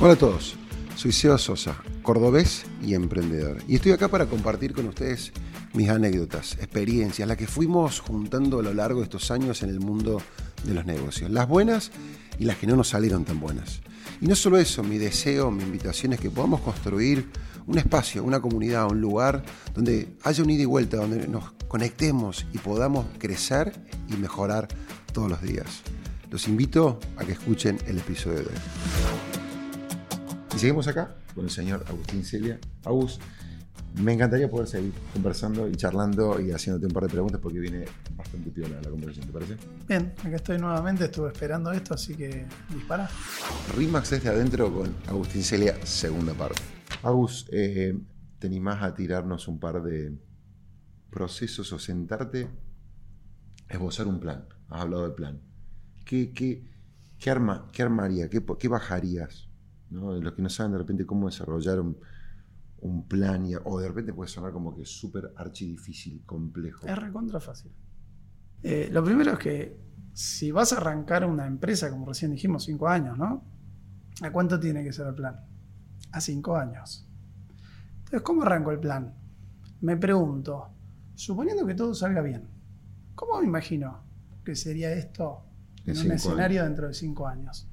Hola a todos, soy Seo Sosa, cordobés y emprendedor. Y estoy acá para compartir con ustedes mis anécdotas, experiencias, las que fuimos juntando a lo largo de estos años en el mundo de los negocios. Las buenas y las que no nos salieron tan buenas. Y no solo eso, mi deseo, mi invitación es que podamos construir un espacio, una comunidad, un lugar donde haya un ida y vuelta, donde nos conectemos y podamos crecer y mejorar todos los días. Los invito a que escuchen el episodio de hoy. Y seguimos acá con el señor Agustín Celia. Agus, me encantaría poder seguir conversando y charlando y haciéndote un par de preguntas porque viene bastante piola la conversación, ¿te parece? Bien, acá estoy nuevamente, estuve esperando esto, así que dispara. Rimax desde adentro con Agustín Celia, segunda parte. Agus, eh, ¿te animás a tirarnos un par de procesos o sentarte, esbozar un plan? Has hablado de plan. ¿Qué, qué, qué, arma, qué armaría? ¿Qué, qué bajarías? ¿No? Los que no saben de repente cómo desarrollar un, un plan y- o de repente puede sonar como que es súper archidifícil, complejo. Es recontra fácil. Eh, lo primero es que si vas a arrancar una empresa, como recién dijimos, cinco años, ¿no? ¿A cuánto tiene que ser el plan? A cinco años. Entonces, ¿cómo arranco el plan? Me pregunto, suponiendo que todo salga bien, ¿cómo me imagino que sería esto En en un escenario dentro de cinco años?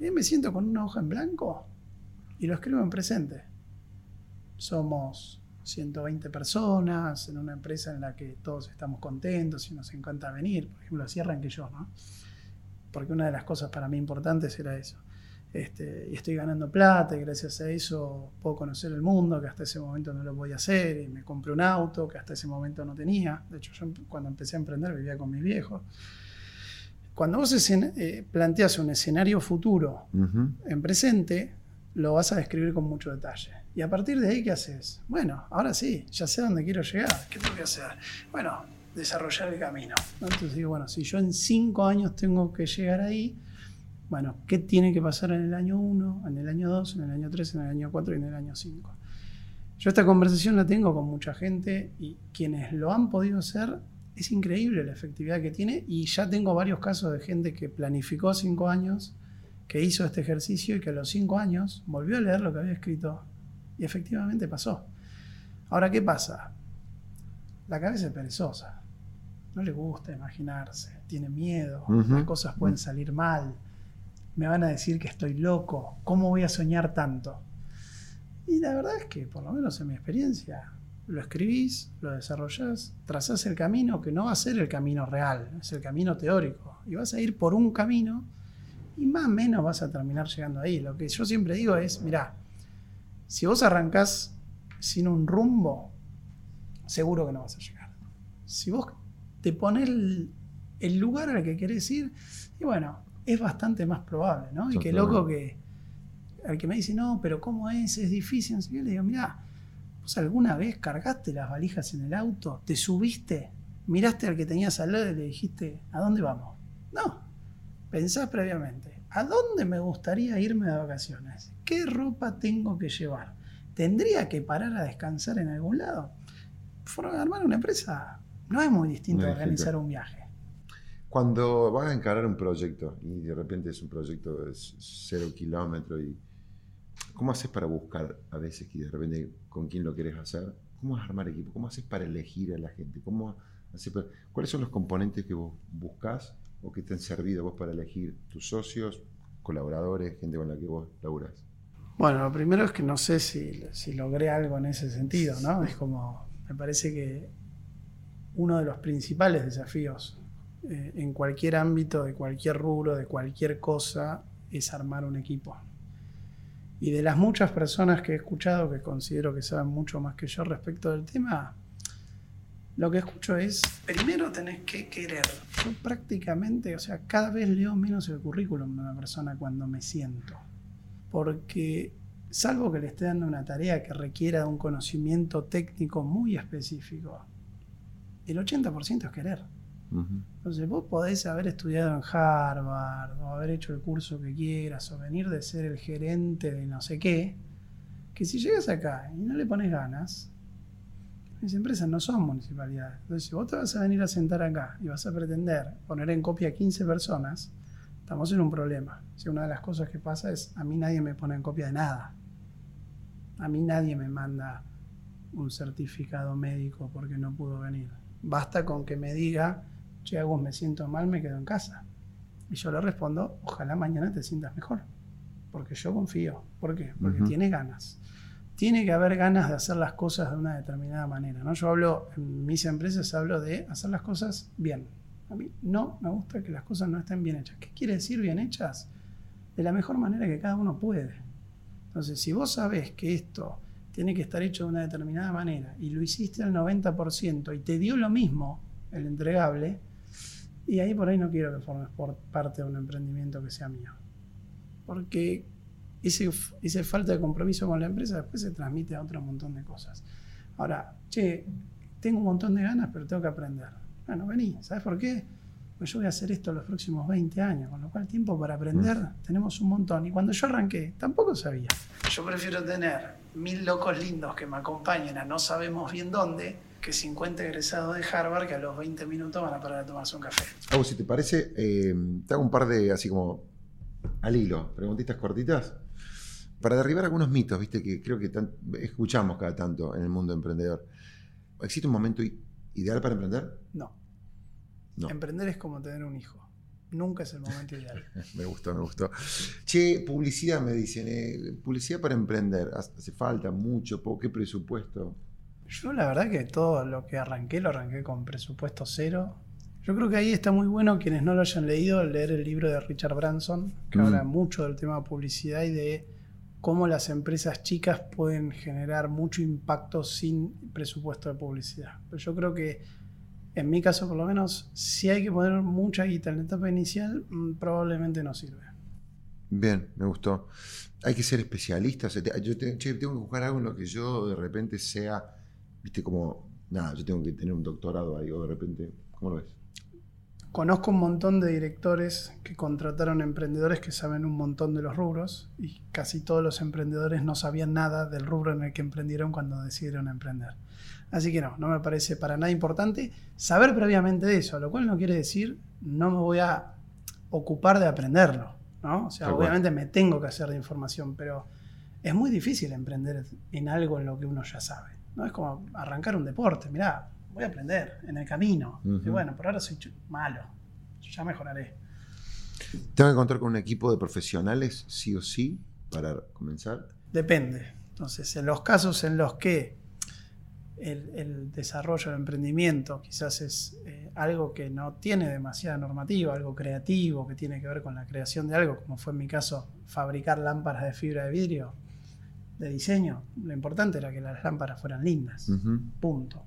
Y me siento con una hoja en blanco y lo escribo en presente. Somos 120 personas en una empresa en la que todos estamos contentos y nos encanta venir. Por ejemplo, así arranqué yo, ¿no? Porque una de las cosas para mí importantes era eso. Este, y estoy ganando plata y gracias a eso puedo conocer el mundo que hasta ese momento no lo podía hacer y me compré un auto que hasta ese momento no tenía. De hecho, yo cuando empecé a emprender vivía con mis viejos. Cuando vos escen- eh, planteas un escenario futuro Ujú. en presente, lo vas a describir con mucho detalle. Y a partir de ahí, ¿qué haces? Bueno, ahora sí, ya sé a dónde quiero llegar. ¿Qué tengo que hacer? Bueno, desarrollar el camino. ¿no? Entonces digo, bueno, si yo en cinco años tengo que llegar ahí, bueno, ¿qué tiene que pasar en el año 1, en el año 2, en el año 3, en el año 4 y en el año 5? Yo esta conversación la tengo con mucha gente y quienes lo han podido hacer, es increíble la efectividad que tiene y ya tengo varios casos de gente que planificó cinco años, que hizo este ejercicio y que a los cinco años volvió a leer lo que había escrito y efectivamente pasó. Ahora, ¿qué pasa? La cabeza es perezosa, no le gusta imaginarse, tiene miedo, las cosas pueden salir mal, me van a decir que estoy loco, ¿cómo voy a soñar tanto? Y la verdad es que, por lo menos en mi experiencia, lo escribís, lo desarrollás, trazás el camino que no va a ser el camino real, es el camino teórico. Y vas a ir por un camino y más o menos vas a terminar llegando ahí. Lo que yo siempre digo es, mirá, si vos arrancás sin un rumbo, seguro que no vas a llegar. Si vos te pones el, el lugar al que querés ir, y bueno, es bastante más probable, ¿no? Y qué loco que al que me dice, no, pero ¿cómo es? Es difícil. Sé qué, le digo, mirá, ¿vos alguna vez cargaste las valijas en el auto? ¿Te subiste? ¿Miraste al que tenías al lado y le dijiste, ¿a dónde vamos? No. Pensás previamente, ¿a dónde me gustaría irme de vacaciones? ¿Qué ropa tengo que llevar? ¿Tendría que parar a descansar en algún lado? Armar una empresa no es muy distinto a organizar un viaje. Cuando vas a encarar un proyecto y de repente es un proyecto de cero kilómetros y ¿cómo haces para buscar a veces que de repente con quién lo quieres hacer? ¿Cómo es armar equipo? ¿Cómo haces para elegir a la gente? ¿Cómo haces ¿Cuáles son los componentes que vos buscas o que te han servido vos para elegir tus socios, colaboradores, gente con la que vos laburás? Bueno, lo primero es que no sé si, si logré algo en ese sentido, ¿no? Es como, me parece que uno de los principales desafíos eh, en cualquier ámbito, de cualquier rubro, de cualquier cosa, es armar un equipo. Y de las muchas personas que he escuchado, que considero que saben mucho más que yo respecto del tema, lo que escucho es, primero tenés que querer. Yo prácticamente, o sea, cada vez leo menos el currículum de una persona cuando me siento porque salvo que le esté dando una tarea que requiera un conocimiento técnico muy específico, el 80% es querer. Entonces vos podés haber estudiado en Harvard o haber hecho el curso que quieras o venir de ser el gerente de no sé qué, que si llegas acá y no le pones ganas, mis empresas no son municipalidades. Entonces si vos te vas a venir a sentar acá y vas a pretender poner en copia a 15 personas, estamos en un problema. Si una de las cosas que pasa es, a mí nadie me pone en copia de nada. A mí nadie me manda un certificado médico porque no pudo venir. Basta con que me diga, che, Agus, me siento mal, me quedo en casa. Y yo le respondo, ojalá mañana te sientas mejor. Porque yo confío. ¿Por qué? Porque tiene ganas. Tiene que haber ganas de hacer las cosas de una determinada manera. ¿no? Yo hablo, en mis empresas hablo de hacer las cosas bien. A mí no me gusta que las cosas no estén bien hechas. ¿Qué quiere decir bien hechas? De la mejor manera que cada uno puede. Entonces, si vos sabés que esto tiene que estar hecho de una determinada manera y lo hiciste al 90% y te dio lo mismo el entregable, y ahí por ahí no quiero que formes por parte de un emprendimiento que sea mío. Porque ese, esa falta de compromiso con la empresa después se transmite a otro montón de cosas. Ahora, che, tengo un montón de ganas, pero tengo que aprender. Bueno, vení, ¿sabes por qué? Pues yo voy a hacer esto los próximos 20 años, con lo cual tiempo para aprender mm. tenemos un montón. Y cuando yo arranqué, tampoco sabía. Yo prefiero tener mil locos lindos que me acompañen a no sabemos bien dónde, que 50 egresados de Harvard que a los 20 minutos van a parar a tomarse un café. Agus, si te parece, eh, te hago un par de, así como al hilo, preguntitas cortitas. Para derribar algunos mitos, viste, que creo que escuchamos cada tanto en el mundo emprendedor. ¿Existe un momento ideal para emprender? No. no. Emprender es como tener un hijo. Nunca es el momento ideal. me gustó, me gustó. Che, publicidad me dicen. Eh, publicidad para emprender. ¿Hace falta mucho? ¿Qué presupuesto? Yo la verdad que todo lo que arranqué lo arranqué con presupuesto cero. Yo creo que ahí está muy bueno quienes no lo hayan leído leer el libro de Richard Branson, que mm. habla mucho del tema de publicidad y de cómo las empresas chicas pueden generar mucho impacto sin presupuesto de publicidad. Pero yo creo que en mi caso por lo menos, si hay que poner mucha guita en la etapa inicial, mm, probablemente no sirve. Bien, me gustó. Hay que ser especialista. yo tengo que buscar algo en lo que yo de repente sea, viste, como, nada, yo tengo que tener un doctorado ahí, o de repente, ¿cómo lo ves? Conozco un montón de directores que contrataron emprendedores que saben un montón de los rubros y casi todos los emprendedores no sabían nada del rubro en el que emprendieron cuando decidieron emprender. Así que no, no me parece para nada importante saber previamente de eso, lo cual no quiere decir no me voy a ocupar de aprenderlo, ¿no? O sea, obviamente me tengo que hacer de información, pero es muy difícil emprender en algo en lo que uno ya sabe, ¿no? Es como arrancar un deporte, mirá, voy a aprender en el camino. Y bueno, por ahora soy malo, ya mejoraré. ¿Tengo que contar con un equipo de profesionales, sí o sí, para comenzar? Depende. Entonces, en los casos en los que el, desarrollo, del emprendimiento, quizás es eh, algo que no tiene demasiada normativa, algo creativo, que tiene que ver con la creación de algo, como fue en mi caso fabricar lámparas de fibra de vidrio de diseño. Lo importante era que las lámparas fueran lindas, punto.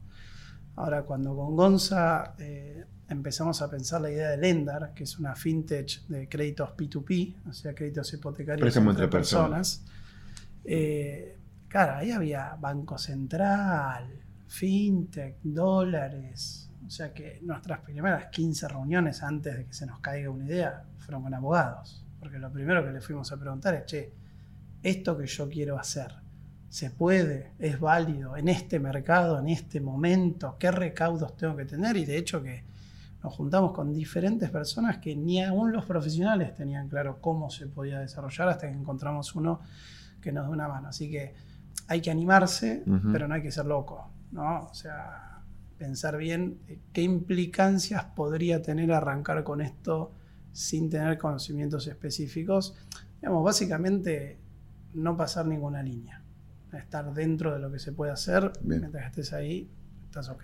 Ahora, cuando con Gonza eh, empezamos a pensar la idea de Lendar, que es una fintech de créditos P2P, o sea, créditos hipotecarios entre, personas, eh, claro, ahí había Banco Central, fintech, dólares. O sea que nuestras primeras 15 reuniones antes de que se nos caiga una idea fueron con abogados. Porque lo primero que le fuimos a preguntar es, che, esto que yo quiero hacer, ¿se puede? ¿Es válido en este mercado, en este momento? ¿Qué recaudos tengo que tener? Y de hecho que nos juntamos con diferentes personas que ni aún los profesionales tenían claro cómo se podía desarrollar hasta que encontramos uno que nos dé una mano. Así que hay que animarse, pero no hay que ser loco. ¿no? O sea, pensar bien eh, qué implicancias podría tener arrancar con esto sin tener conocimientos específicos. Digamos, básicamente no pasar ninguna línea. Estar dentro de lo que se puede hacer, mientras estés ahí, estás ok.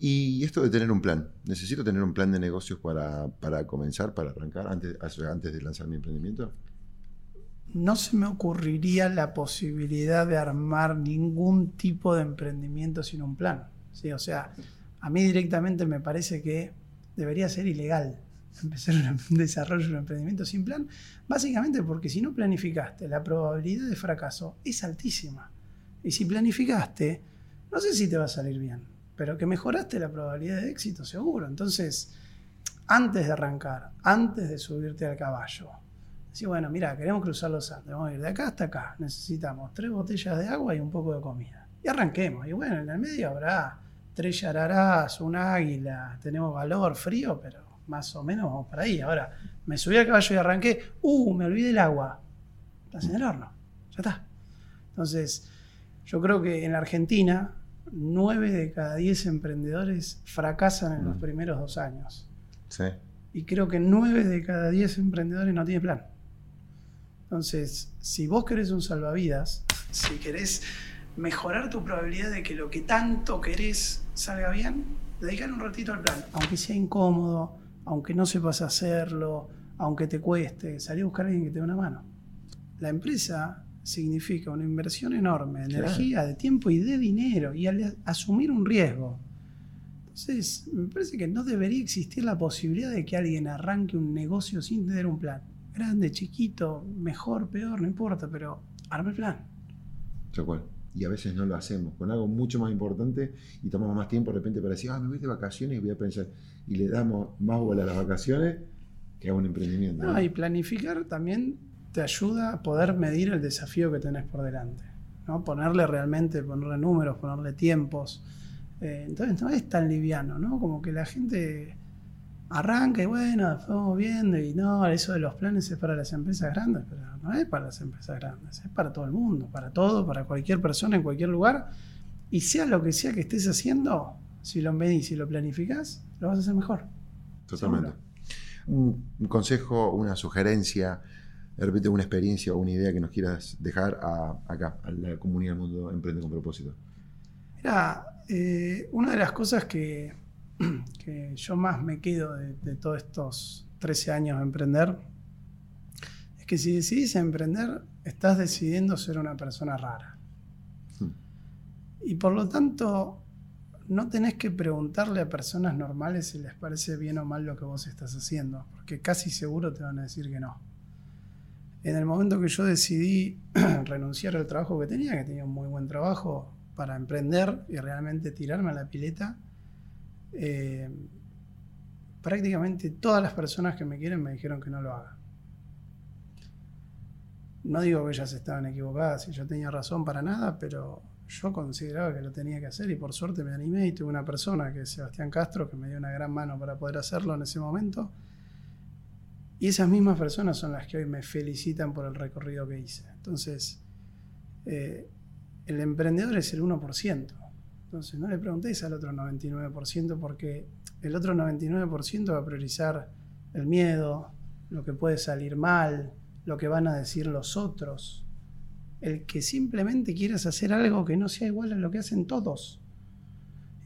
Y esto de tener un plan, ¿necesito tener un plan de negocios para, para comenzar, para arrancar, antes, antes de lanzar mi emprendimiento? no se me ocurriría la posibilidad de armar ningún tipo de emprendimiento sin un plan. ¿sí? O sea, a mí directamente me parece que debería ser ilegal empezar un desarrollo de un emprendimiento sin plan, básicamente porque si no planificaste, la probabilidad de fracaso es altísima. Y si planificaste, no sé si te va a salir bien, pero que mejoraste la probabilidad de éxito seguro. Entonces, antes de arrancar, antes de subirte al caballo, Sí, bueno, mira, queremos cruzar los Andes, vamos a ir de acá hasta acá. Necesitamos tres botellas de agua y un poco de comida. Y arranquemos. Y bueno, en el medio habrá tres yararás, un águila, tenemos valor, frío, pero más o menos vamos para ahí. Ahora, me subí al caballo y arranqué, uh, me olvidé el agua. Estás en el horno, ya está. Entonces, yo creo que en la Argentina, 9 de cada 10 emprendedores fracasan en los Mm. primeros dos años. Sí. Y creo que 9 de cada 10 emprendedores no tienen plan. Entonces, si vos querés un salvavidas, si querés mejorar tu probabilidad de que lo que tanto querés salga bien, dedicar un ratito al plan. Aunque sea incómodo, aunque no sepas hacerlo, aunque te cueste, salir a buscar a alguien que te dé una mano. La empresa significa una inversión enorme de Claro. energía, de tiempo y de dinero, y al asumir un riesgo. Entonces, me parece que no debería existir la posibilidad de que alguien arranque un negocio sin tener un plan. Grande, chiquito, mejor, peor, no importa, pero arma el plan. Tal cual. Y a veces no lo hacemos con algo mucho más importante y tomamos más tiempo de repente para decir, ah, me voy de vacaciones y voy a pensar. Y le damos más bola a las vacaciones que a un emprendimiento. No, ¿no? y planificar también te ayuda a poder medir el desafío que tenés por delante. ¿no? Ponerle realmente, ponerle números, ponerle tiempos. Eh, entonces no es tan liviano, ¿no? Como que la gente arranca y bueno, vamos viendo y no, eso de los planes es para las empresas grandes, pero no es para las empresas grandes, es para todo el mundo, para todo, para cualquier persona en cualquier lugar. Y sea lo que sea que estés haciendo, si lo medís, si lo planificás, lo vas a hacer mejor. Totalmente. Un, un consejo, una sugerencia, de repente una experiencia o una idea que nos quieras dejar a- acá, a la comunidad del mundo Emprende con propósito. Mira, eh, una de las cosas que, que yo más me quedo de, de todos estos 13 años de emprender es que si decidís emprender, estás decidiendo ser una persona rara. Hmm. Y por lo tanto, no tenés que preguntarle a personas normales si les parece bien o mal lo que vos estás haciendo, porque casi seguro te van a decir que no. En el momento que yo decidí renunciar al trabajo que tenía, que tenía un muy buen trabajo para emprender y realmente tirarme a la pileta, eh, prácticamente todas las personas que me quieren me dijeron que no lo haga. No digo que ellas estaban equivocadas y yo tenía razón para nada, pero yo consideraba que lo tenía que hacer y por suerte me animé y tuve una persona que es Sebastián Castro que me dio una gran mano para poder hacerlo en ese momento. Y esas mismas personas son las que hoy me felicitan por el recorrido que hice. Entonces, eh, el emprendedor es el 1%. Entonces, no le preguntéis al otro 99% porque el otro 99% va a priorizar el miedo, lo que puede salir mal, lo que van a decir los otros. El que simplemente quieras hacer algo que no sea igual a lo que hacen todos.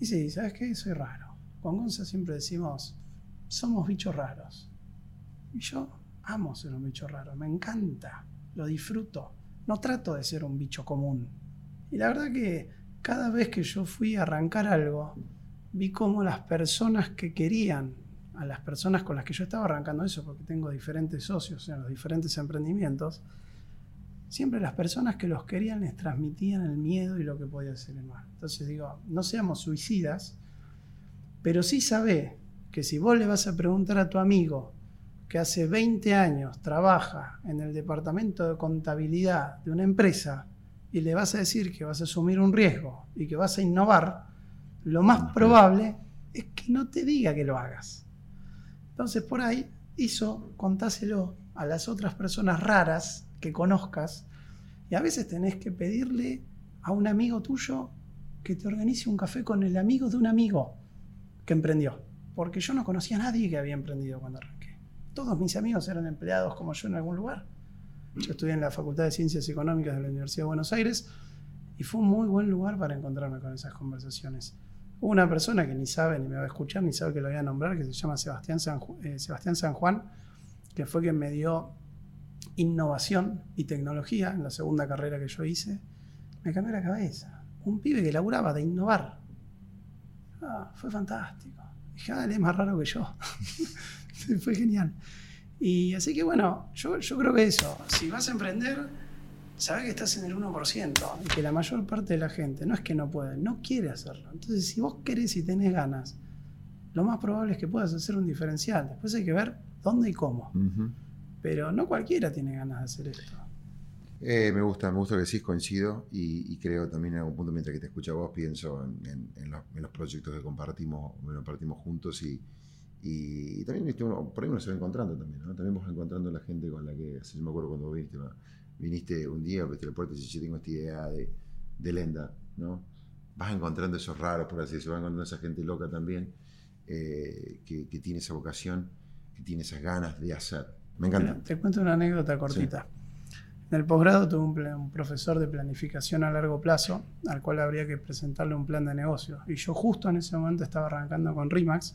Y sí, ¿sabes qué? Soy raro. Con Gonza siempre decimos, somos bichos raros. Y yo amo ser un bicho raro, me encanta, lo disfruto. No trato de ser un bicho común. Y la verdad que cada vez que yo fui a arrancar algo, vi cómo las personas que querían, a las personas con las que yo estaba arrancando eso, porque tengo diferentes socios en los diferentes emprendimientos, siempre las personas que los querían les transmitían el miedo y lo que podía hacer el mal. Entonces digo, no seamos suicidas, pero sí sabe que si vos le vas a preguntar a tu amigo que hace 20 años trabaja en el departamento de contabilidad de una empresa y le vas a decir que vas a asumir un riesgo y que vas a innovar, lo más probable es que no te diga que lo hagas. Entonces por ahí hizo, contáselo a las otras personas raras que conozcas y a veces tenés que pedirle a un amigo tuyo que te organice un café con el amigo de un amigo que emprendió. Porque yo no conocía a nadie que había emprendido cuando arranqué. Todos mis amigos eran empleados como yo en algún lugar. Yo estudié en la Facultad de Ciencias Económicas de la Universidad de Buenos Aires y fue un muy buen lugar para encontrarme con esas conversaciones. Hubo una persona que ni sabe, ni me va a escuchar, ni sabe que lo voy a nombrar, que se llama Sebastián San, eh, Sebastián San Juan, que fue quien me dio innovación y tecnología en la segunda carrera que yo hice. Me cambió la cabeza. Un pibe que laburaba de innovar. Ah, fue fantástico. Dije, ah, él es más raro que yo. fue genial. Y así que bueno, yo, yo creo que eso, si vas a emprender, sabes que estás en el 1% y que la mayor parte de la gente no es que no puede, no quiere hacerlo. Entonces, si vos querés y tenés ganas, lo más probable es que puedas hacer un diferencial. Después hay que ver dónde y cómo. Pero no cualquiera tiene ganas de hacer esto. Eh, me gusta, me gusta que sí, coincido y, y creo también en algún punto mientras que te escucho a vos pienso en, en- en los, en los proyectos que compartimos, que compartimos juntos y, Y, también ¿viste? Uno, por ahí uno se va encontrando también, ¿no? También vas encontrando la gente con la que, así me acuerdo cuando viniste, ¿no? viniste un día, abriste la puerta y dijiste, yo tengo esta idea de, de Lenda, ¿no? Vas encontrando esos raros, por así decirlo, vas encontrando esa gente loca también, eh, que, que, tiene esa vocación, que tiene esas ganas de hacer. Me encanta. Te cuento una anécdota cortita. Sí. En el posgrado tuve un, un, profesor de planificación a largo plazo al cual habría que presentarle un plan de negocio. Y yo justo en ese momento estaba arrancando con RIMAX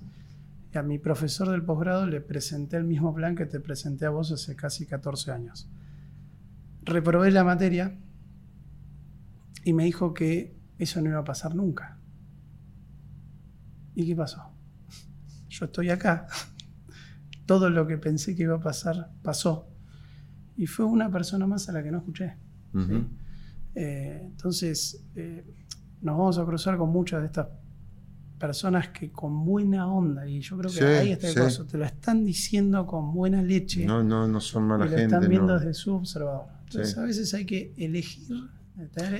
y a mi profesor del posgrado le presenté el mismo plan que te presenté a vos hace casi 14 años. Reprobé la materia y me dijo que eso no iba a pasar nunca. ¿Y qué pasó? Yo estoy acá. Todo lo que pensé que iba a pasar pasó y fue una persona más a la que no escuché. Uh -huh. ¿sí? eh, entonces, eh, nos vamos a cruzar con muchas de estas personas que con buena onda, y yo creo que sí, ahí está el sí. caso, te lo están diciendo con buena leche. No, no, no son mala y gente. Lo están viendo no. desde su observador. Entonces, a veces hay que elegir.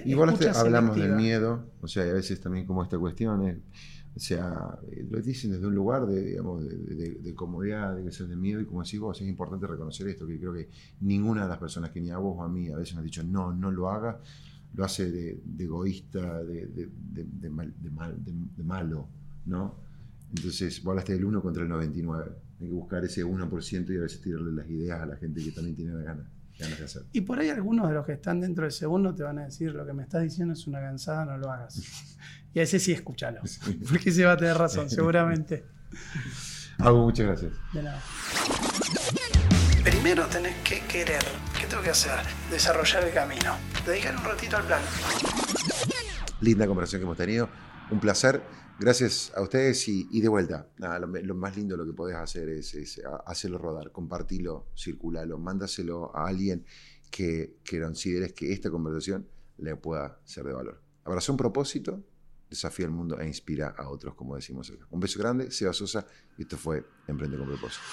Igual este, hablamos del miedo, o sea, a veces también como esta cuestión es. O sea, lo dicen desde un lugar de, digamos, de, de, de comodidad, de que ser de miedo, y como decís vos, es importante reconocer esto, que creo que ninguna de las personas que ni a vos o a mí a veces me han dicho no, no lo haga, lo hace de, egoísta, de, mal, mal, de, malo, ¿no? Entonces, vos hablaste del 1 contra el 99. Hay que buscar ese 1% y a veces tirarle las ideas a la gente que también tiene la gana. Ganas de hacer. Y por ahí algunos de los que están dentro del segundo te van a decir lo que me estás diciendo es una cansada, no lo hagas. Y a ese sí escúchalo. Sí. Porque se va a tener razón, seguramente. Hago muchas gracias. De nada. Primero tenés que querer. ¿Qué tengo que hacer? Desarrollar el camino. Dedicar un ratito al plan. Linda conversación que hemos tenido. Un placer. Gracias a ustedes y, de vuelta. Lo, más lindo lo que podés hacer es, hacerlo rodar, compartirlo, circularlo, mándaselo a alguien que, que consideres que esta conversación le pueda ser de valor. Abraza un propósito, desafía el mundo e inspira a otros, como decimos acá. Un beso grande, Seba Sosa, y esto fue Emprende con propósito.